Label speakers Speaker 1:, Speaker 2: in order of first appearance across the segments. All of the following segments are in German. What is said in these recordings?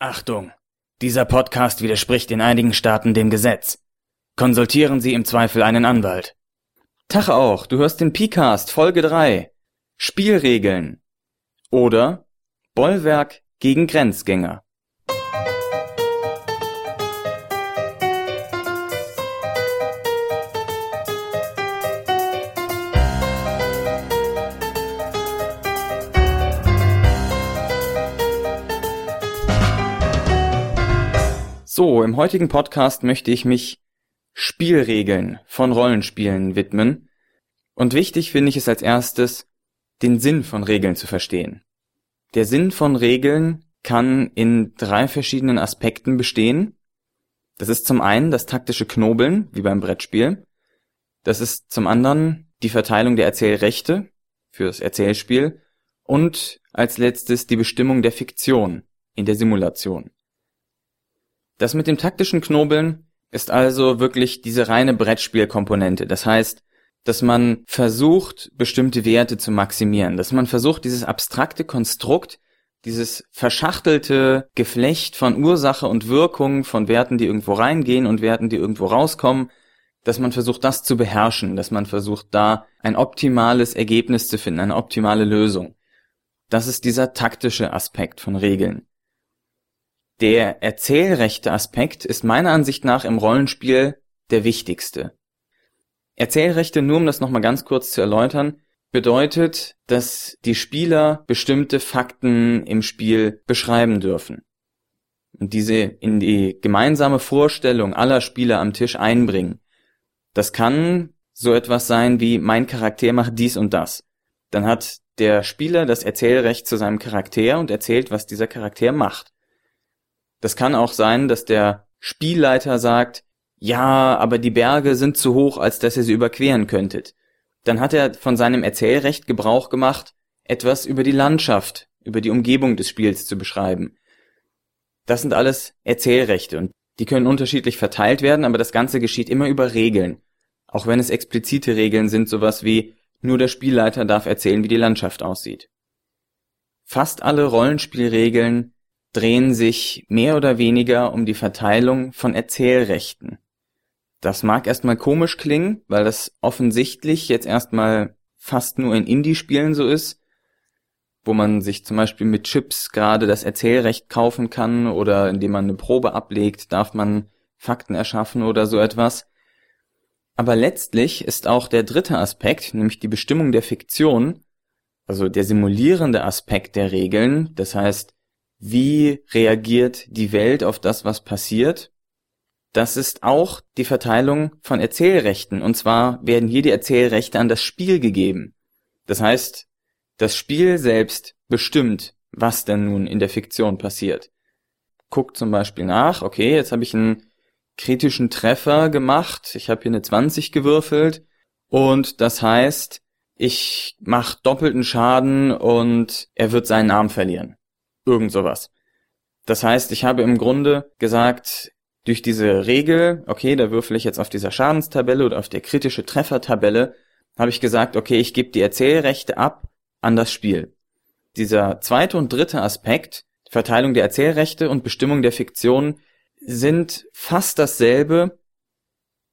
Speaker 1: Achtung! Dieser Podcast widerspricht in einigen Staaten dem Gesetz. Konsultieren Sie im Zweifel einen Anwalt.
Speaker 2: Tag auch, du hörst den Picast Folge 3. Spielregeln. Oder Bollwerk gegen Grenzgänger. So, im heutigen Podcast möchte ich mich Spielregeln von Rollenspielen widmen. Und wichtig finde ich es als erstes, den Sinn von Regeln zu verstehen. Der Sinn von Regeln kann in drei verschiedenen Aspekten bestehen. Das ist zum einen das taktische Knobeln, wie beim Brettspiel. Das ist zum anderen die Verteilung der Erzählrechte fürs Erzählspiel und als letztes die Bestimmung der Fiktion in der Simulation. Das mit dem taktischen Knobeln ist also wirklich diese reine Brettspielkomponente. Das heißt, dass man versucht, bestimmte Werte zu maximieren, dass man versucht, dieses abstrakte Konstrukt, dieses verschachtelte Geflecht von Ursache und Wirkung, von Werten, die irgendwo reingehen und Werten, die irgendwo rauskommen, dass man versucht, das zu beherrschen, dass man versucht, da ein optimales Ergebnis zu finden, eine optimale Lösung. Das ist dieser taktische Aspekt von Regeln. Der erzählrechte Aspekt ist meiner Ansicht nach im Rollenspiel der wichtigste. Erzählrechte, nur um das nochmal ganz kurz zu erläutern, bedeutet, dass die Spieler bestimmte Fakten im Spiel beschreiben dürfen und diese in die gemeinsame Vorstellung aller Spieler am Tisch einbringen. Das kann so etwas sein wie mein Charakter macht dies und das. Dann hat der Spieler das Erzählrecht zu seinem Charakter und erzählt, was dieser Charakter macht. Das kann auch sein, dass der Spielleiter sagt, ja, aber die Berge sind zu hoch, als dass ihr sie überqueren könntet. Dann hat er von seinem Erzählrecht Gebrauch gemacht, etwas über die Landschaft, über die Umgebung des Spiels zu beschreiben. Das sind alles Erzählrechte und die können unterschiedlich verteilt werden, aber das Ganze geschieht immer über Regeln. Auch wenn es explizite Regeln sind, sowas wie nur der Spielleiter darf erzählen, wie die Landschaft aussieht. Fast alle Rollenspielregeln drehen sich mehr oder weniger um die Verteilung von Erzählrechten. Das mag erstmal komisch klingen, weil das offensichtlich jetzt erstmal fast nur in Indie-Spielen so ist, wo man sich zum Beispiel mit Chips gerade das Erzählrecht kaufen kann oder indem man eine Probe ablegt, darf man Fakten erschaffen oder so etwas. Aber letztlich ist auch der dritte Aspekt, nämlich die Bestimmung der Fiktion, also der simulierende Aspekt der Regeln, das heißt, wie reagiert die Welt auf das, was passiert. Das ist auch die Verteilung von Erzählrechten. Und zwar werden hier die Erzählrechte an das Spiel gegeben. Das heißt, das Spiel selbst bestimmt, was denn nun in der Fiktion passiert. Guckt zum Beispiel nach, okay, jetzt habe ich einen kritischen Treffer gemacht, ich habe hier eine 20 gewürfelt und das heißt, ich mache doppelten Schaden und er wird seinen Arm verlieren. Irgend sowas. Das heißt, ich habe im Grunde gesagt, durch diese Regel, okay, da würfel ich jetzt auf dieser Schadenstabelle oder auf der kritische Treffertabelle, habe ich gesagt, okay, ich gebe die Erzählrechte ab an das Spiel. Dieser zweite und dritte Aspekt, Verteilung der Erzählrechte und Bestimmung der Fiktion, sind fast dasselbe.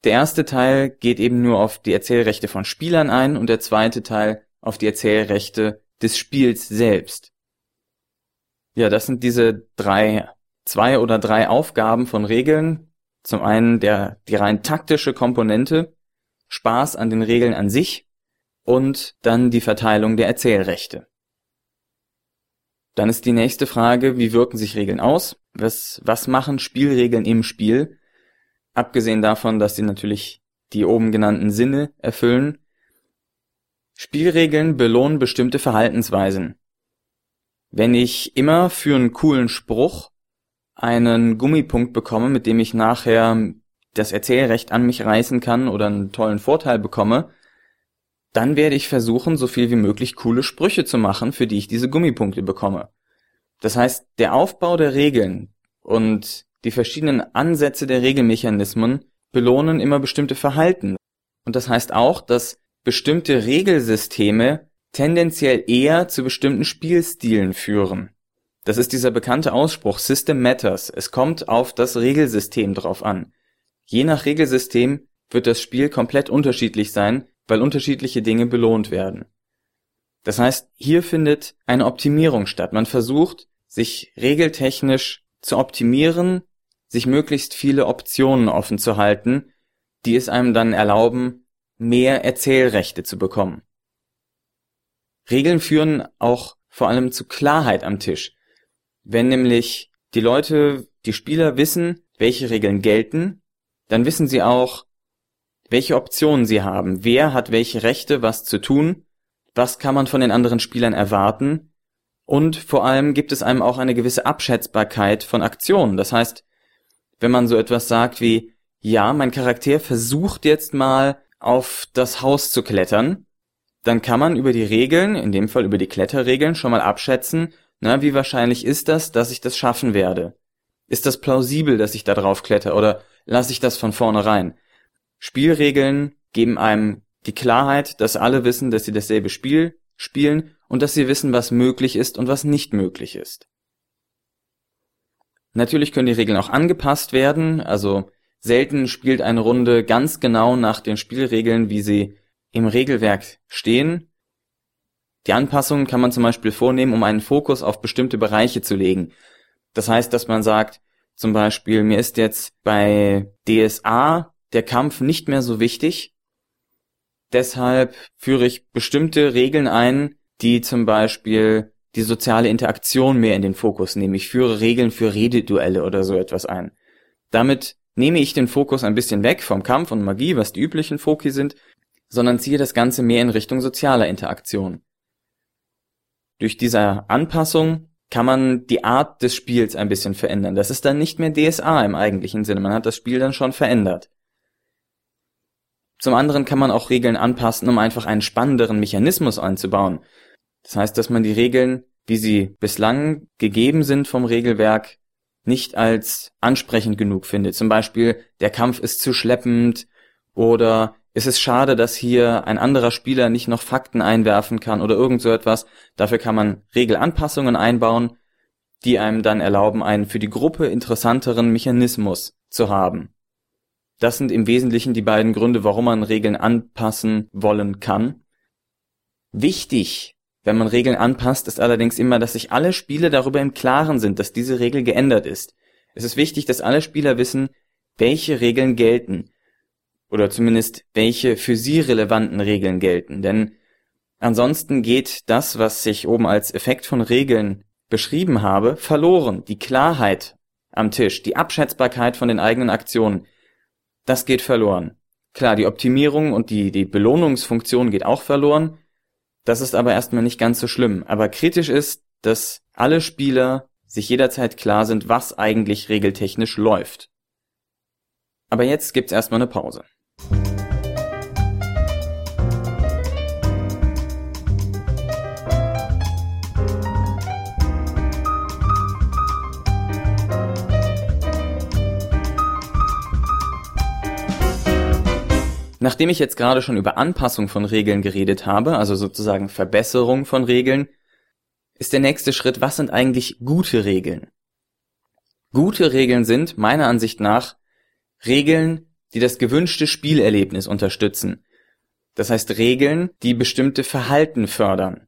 Speaker 2: Der erste Teil geht eben nur auf die Erzählrechte von Spielern ein und der zweite Teil auf die Erzählrechte des Spiels selbst. Ja, das sind diese drei, zwei oder drei Aufgaben von Regeln. Zum einen der, die rein taktische Komponente, Spaß an den Regeln an sich und dann die Verteilung der Erzählrechte. Dann ist die nächste Frage, wie wirken sich Regeln aus? Was, was machen Spielregeln im Spiel? Abgesehen davon, dass sie natürlich die oben genannten Sinne erfüllen. Spielregeln belohnen bestimmte Verhaltensweisen. Wenn ich immer für einen coolen Spruch einen Gummipunkt bekomme, mit dem ich nachher das Erzählrecht an mich reißen kann oder einen tollen Vorteil bekomme, dann werde ich versuchen, so viel wie möglich coole Sprüche zu machen, für die ich diese Gummipunkte bekomme. Das heißt, der Aufbau der Regeln und die verschiedenen Ansätze der Regelmechanismen belohnen immer bestimmte Verhalten. Und das heißt auch, dass bestimmte Regelsysteme tendenziell eher zu bestimmten Spielstilen führen. Das ist dieser bekannte Ausspruch System Matters. Es kommt auf das Regelsystem drauf an. Je nach Regelsystem wird das Spiel komplett unterschiedlich sein, weil unterschiedliche Dinge belohnt werden. Das heißt, hier findet eine Optimierung statt. Man versucht, sich regeltechnisch zu optimieren, sich möglichst viele Optionen offen zu halten, die es einem dann erlauben, mehr Erzählrechte zu bekommen. Regeln führen auch vor allem zu Klarheit am Tisch. Wenn nämlich die Leute, die Spieler wissen, welche Regeln gelten, dann wissen sie auch, welche Optionen sie haben, wer hat welche Rechte, was zu tun, was kann man von den anderen Spielern erwarten und vor allem gibt es einem auch eine gewisse Abschätzbarkeit von Aktionen. Das heißt, wenn man so etwas sagt wie, ja, mein Charakter versucht jetzt mal auf das Haus zu klettern, dann kann man über die Regeln, in dem Fall über die Kletterregeln, schon mal abschätzen, na, wie wahrscheinlich ist das, dass ich das schaffen werde? Ist das plausibel, dass ich da drauf kletter oder lasse ich das von vornherein? Spielregeln geben einem die Klarheit, dass alle wissen, dass sie dasselbe Spiel spielen und dass sie wissen, was möglich ist und was nicht möglich ist. Natürlich können die Regeln auch angepasst werden, also selten spielt eine Runde ganz genau nach den Spielregeln, wie sie im Regelwerk stehen. Die Anpassungen kann man zum Beispiel vornehmen, um einen Fokus auf bestimmte Bereiche zu legen. Das heißt, dass man sagt, zum Beispiel, mir ist jetzt bei DSA der Kampf nicht mehr so wichtig. Deshalb führe ich bestimmte Regeln ein, die zum Beispiel die soziale Interaktion mehr in den Fokus nehmen. Ich führe Regeln für Rededuelle oder so etwas ein. Damit nehme ich den Fokus ein bisschen weg vom Kampf und Magie, was die üblichen Foki sind, sondern ziehe das Ganze mehr in Richtung sozialer Interaktion. Durch diese Anpassung kann man die Art des Spiels ein bisschen verändern. Das ist dann nicht mehr DSA im eigentlichen Sinne. Man hat das Spiel dann schon verändert. Zum anderen kann man auch Regeln anpassen, um einfach einen spannenderen Mechanismus einzubauen. Das heißt, dass man die Regeln, wie sie bislang gegeben sind vom Regelwerk, nicht als ansprechend genug findet. Zum Beispiel, der Kampf ist zu schleppend oder es ist schade, dass hier ein anderer Spieler nicht noch Fakten einwerfen kann oder irgend so etwas. Dafür kann man Regelanpassungen einbauen, die einem dann erlauben, einen für die Gruppe interessanteren Mechanismus zu haben. Das sind im Wesentlichen die beiden Gründe, warum man Regeln anpassen wollen kann. Wichtig wenn man Regeln anpasst, ist allerdings immer, dass sich alle Spieler darüber im Klaren sind, dass diese Regel geändert ist. Es ist wichtig, dass alle Spieler wissen, welche Regeln gelten. Oder zumindest welche für sie relevanten Regeln gelten. Denn ansonsten geht das, was ich oben als Effekt von Regeln beschrieben habe, verloren. Die Klarheit am Tisch, die Abschätzbarkeit von den eigenen Aktionen, das geht verloren. Klar, die Optimierung und die, die Belohnungsfunktion geht auch verloren, das ist aber erstmal nicht ganz so schlimm. Aber kritisch ist, dass alle Spieler sich jederzeit klar sind, was eigentlich regeltechnisch läuft. Aber jetzt gibt's erstmal eine Pause. Nachdem ich jetzt gerade schon über Anpassung von Regeln geredet habe, also sozusagen Verbesserung von Regeln, ist der nächste Schritt, was sind eigentlich gute Regeln? Gute Regeln sind, meiner Ansicht nach, Regeln, die das gewünschte Spielerlebnis unterstützen. Das heißt Regeln, die bestimmte Verhalten fördern.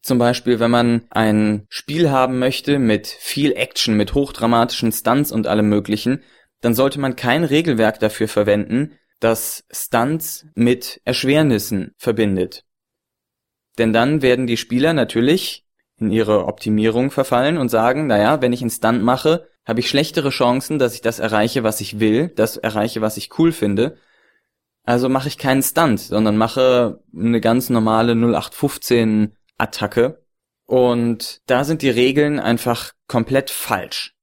Speaker 2: Zum Beispiel, wenn man ein Spiel haben möchte mit viel Action, mit hochdramatischen Stunts und allem möglichen, dann sollte man kein Regelwerk dafür verwenden, das Stunts mit Erschwernissen verbindet. Denn dann werden die Spieler natürlich in ihre Optimierung verfallen und sagen, naja, wenn ich einen Stunt mache, habe ich schlechtere Chancen, dass ich das erreiche, was ich will, das erreiche, was ich cool finde. Also mache ich keinen Stunt, sondern mache eine ganz normale 0815 Attacke. Und da sind die Regeln einfach komplett falsch.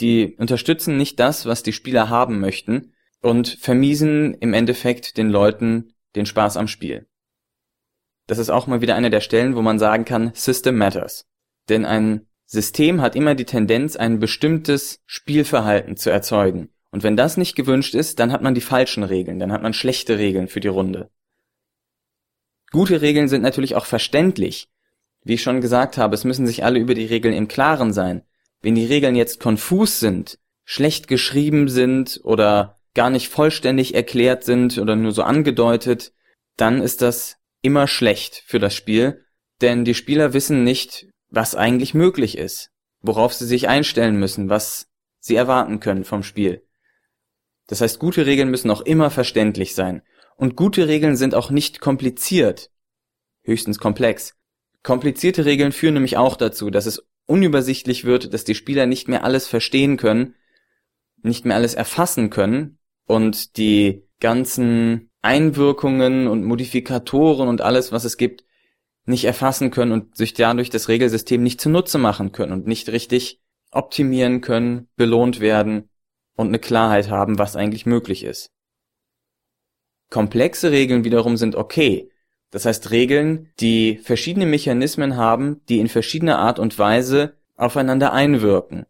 Speaker 2: Die unterstützen nicht das, was die Spieler haben möchten und vermiesen im Endeffekt den Leuten den Spaß am Spiel. Das ist auch mal wieder eine der Stellen, wo man sagen kann, System matters. Denn ein System hat immer die Tendenz, ein bestimmtes Spielverhalten zu erzeugen. Und wenn das nicht gewünscht ist, dann hat man die falschen Regeln, dann hat man schlechte Regeln für die Runde. Gute Regeln sind natürlich auch verständlich. Wie ich schon gesagt habe, es müssen sich alle über die Regeln im Klaren sein. Wenn die Regeln jetzt konfus sind, schlecht geschrieben sind oder gar nicht vollständig erklärt sind oder nur so angedeutet, dann ist das immer schlecht für das Spiel, denn die Spieler wissen nicht, was eigentlich möglich ist, worauf sie sich einstellen müssen, was sie erwarten können vom Spiel. Das heißt, gute Regeln müssen auch immer verständlich sein. Und gute Regeln sind auch nicht kompliziert, höchstens komplex. Komplizierte Regeln führen nämlich auch dazu, dass es unübersichtlich wird, dass die Spieler nicht mehr alles verstehen können, nicht mehr alles erfassen können und die ganzen Einwirkungen und Modifikatoren und alles, was es gibt, nicht erfassen können und sich dadurch das Regelsystem nicht zunutze machen können und nicht richtig optimieren können, belohnt werden und eine Klarheit haben, was eigentlich möglich ist. Komplexe Regeln wiederum sind okay. Das heißt Regeln, die verschiedene Mechanismen haben, die in verschiedener Art und Weise aufeinander einwirken.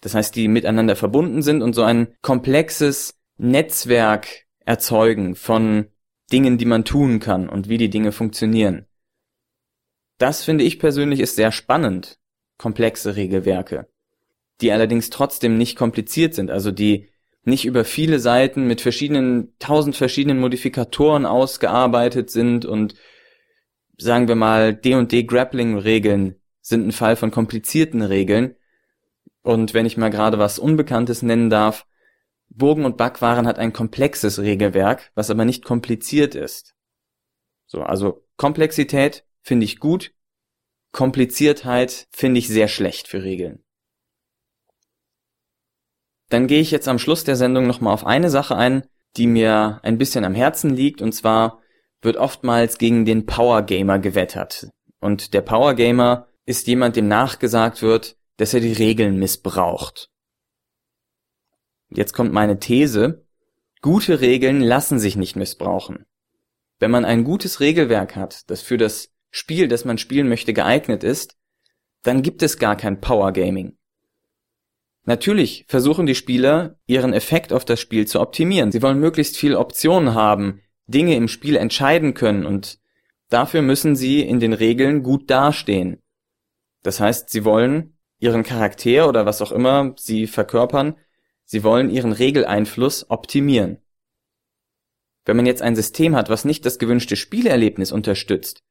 Speaker 2: Das heißt, die miteinander verbunden sind und so ein komplexes Netzwerk erzeugen von Dingen, die man tun kann und wie die Dinge funktionieren. Das finde ich persönlich ist sehr spannend, komplexe Regelwerke, die allerdings trotzdem nicht kompliziert sind, also die nicht über viele Seiten mit verschiedenen, tausend verschiedenen Modifikatoren ausgearbeitet sind und sagen wir mal, D&D Grappling Regeln sind ein Fall von komplizierten Regeln. Und wenn ich mal gerade was Unbekanntes nennen darf, Bogen und Backwaren hat ein komplexes Regelwerk, was aber nicht kompliziert ist. So, also Komplexität finde ich gut, Kompliziertheit finde ich sehr schlecht für Regeln. Dann gehe ich jetzt am Schluss der Sendung nochmal auf eine Sache ein, die mir ein bisschen am Herzen liegt, und zwar wird oftmals gegen den Power Gamer gewettert. Und der Power Gamer ist jemand, dem nachgesagt wird, dass er die Regeln missbraucht. Jetzt kommt meine These. Gute Regeln lassen sich nicht missbrauchen. Wenn man ein gutes Regelwerk hat, das für das Spiel, das man spielen möchte, geeignet ist, dann gibt es gar kein Power Gaming. Natürlich versuchen die Spieler, ihren Effekt auf das Spiel zu optimieren. Sie wollen möglichst viel Optionen haben, Dinge im Spiel entscheiden können und dafür müssen sie in den Regeln gut dastehen. Das heißt, sie wollen ihren Charakter oder was auch immer sie verkörpern, sie wollen ihren Regeleinfluss optimieren. Wenn man jetzt ein System hat, was nicht das gewünschte Spielerlebnis unterstützt,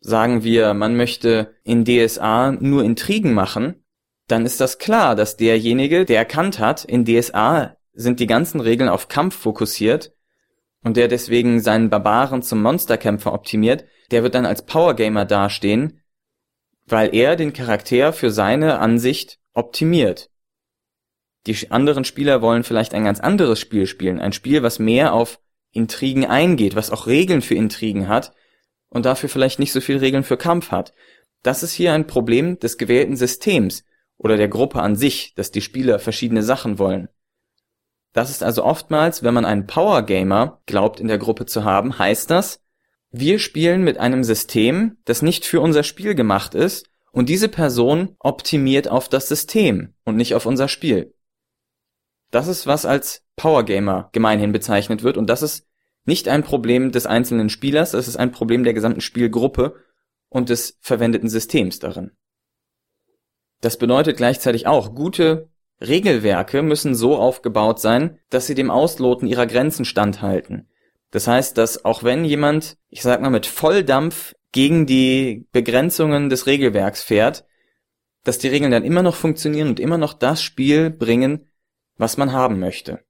Speaker 2: sagen wir, man möchte in DSA nur Intrigen machen, dann ist das klar, dass derjenige, der erkannt hat, in DSA sind die ganzen Regeln auf Kampf fokussiert und der deswegen seinen Barbaren zum Monsterkämpfer optimiert, der wird dann als Powergamer dastehen, weil er den Charakter für seine Ansicht optimiert. Die anderen Spieler wollen vielleicht ein ganz anderes Spiel spielen, ein Spiel, was mehr auf Intrigen eingeht, was auch Regeln für Intrigen hat und dafür vielleicht nicht so viel Regeln für Kampf hat. Das ist hier ein Problem des gewählten Systems oder der Gruppe an sich, dass die Spieler verschiedene Sachen wollen. Das ist also oftmals, wenn man einen Power Gamer glaubt in der Gruppe zu haben, heißt das, wir spielen mit einem System, das nicht für unser Spiel gemacht ist, und diese Person optimiert auf das System und nicht auf unser Spiel. Das ist, was als Power Gamer gemeinhin bezeichnet wird, und das ist nicht ein Problem des einzelnen Spielers, es ist ein Problem der gesamten Spielgruppe und des verwendeten Systems darin. Das bedeutet gleichzeitig auch, gute Regelwerke müssen so aufgebaut sein, dass sie dem Ausloten ihrer Grenzen standhalten. Das heißt, dass auch wenn jemand, ich sag mal, mit Volldampf gegen die Begrenzungen des Regelwerks fährt, dass die Regeln dann immer noch funktionieren und immer noch das Spiel bringen, was man haben möchte.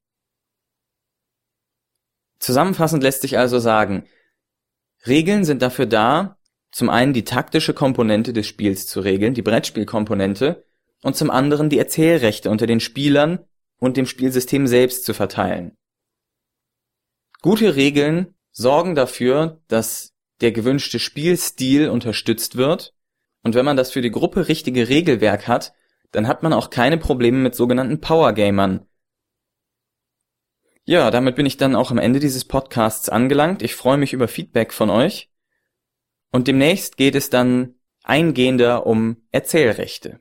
Speaker 2: Zusammenfassend lässt sich also sagen, Regeln sind dafür da, zum einen die taktische Komponente des Spiels zu regeln, die Brettspielkomponente, und zum anderen die Erzählrechte unter den Spielern und dem Spielsystem selbst zu verteilen. Gute Regeln sorgen dafür, dass der gewünschte Spielstil unterstützt wird, und wenn man das für die Gruppe richtige Regelwerk hat, dann hat man auch keine Probleme mit sogenannten Powergamern. Ja, damit bin ich dann auch am Ende dieses Podcasts angelangt. Ich freue mich über Feedback von euch. Und demnächst geht es dann eingehender um Erzählrechte.